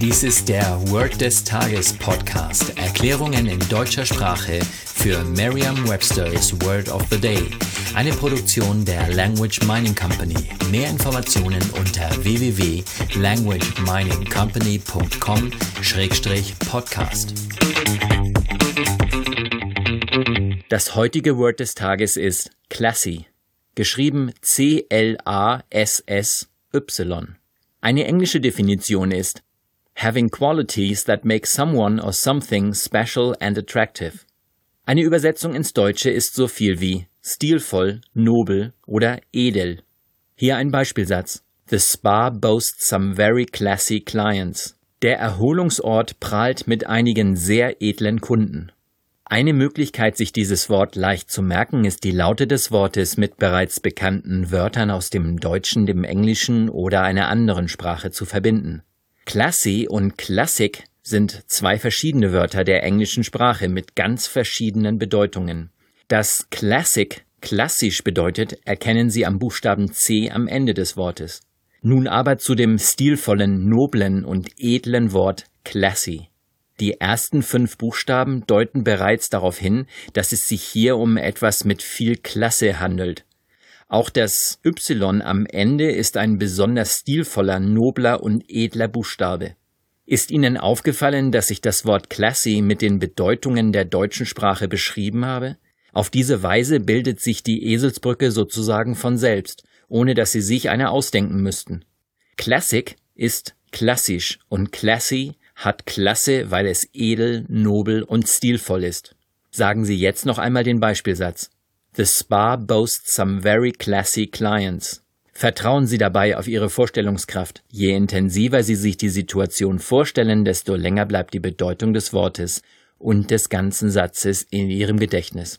Dies ist der Word des Tages Podcast. Erklärungen in deutscher Sprache für Merriam-Webster's Word of the Day. Eine Produktion der Language Mining Company. Mehr Informationen unter www.languageminingcompany.com-podcast. Das heutige Word des Tages ist classy, geschrieben C-L-A-S-S-Y. Eine englische Definition ist having qualities that make someone or something special and attractive. Eine Übersetzung ins Deutsche ist so viel wie stilvoll, nobel oder edel. Hier ein Beispielsatz. The spa boasts some very classy clients. Der Erholungsort prahlt mit einigen sehr edlen Kunden. Eine Möglichkeit, sich dieses Wort leicht zu merken, ist die Laute des Wortes mit bereits bekannten Wörtern aus dem Deutschen, dem Englischen oder einer anderen Sprache zu verbinden. Classy und Classic sind zwei verschiedene Wörter der englischen Sprache mit ganz verschiedenen Bedeutungen. Das Classic klassisch bedeutet, erkennen Sie am Buchstaben C am Ende des Wortes. Nun aber zu dem stilvollen, noblen und edlen Wort classy. Die ersten fünf Buchstaben deuten bereits darauf hin, dass es sich hier um etwas mit viel Klasse handelt. Auch das Y am Ende ist ein besonders stilvoller, nobler und edler Buchstabe. Ist Ihnen aufgefallen, dass ich das Wort classy mit den Bedeutungen der deutschen Sprache beschrieben habe? Auf diese Weise bildet sich die Eselsbrücke sozusagen von selbst, ohne dass Sie sich eine ausdenken müssten. Classic ist klassisch und classy hat Klasse, weil es edel, nobel und stilvoll ist. Sagen Sie jetzt noch einmal den Beispielsatz. The spa boasts some very classy clients. Vertrauen Sie dabei auf Ihre Vorstellungskraft. Je intensiver Sie sich die Situation vorstellen, desto länger bleibt die Bedeutung des Wortes und des ganzen Satzes in Ihrem Gedächtnis.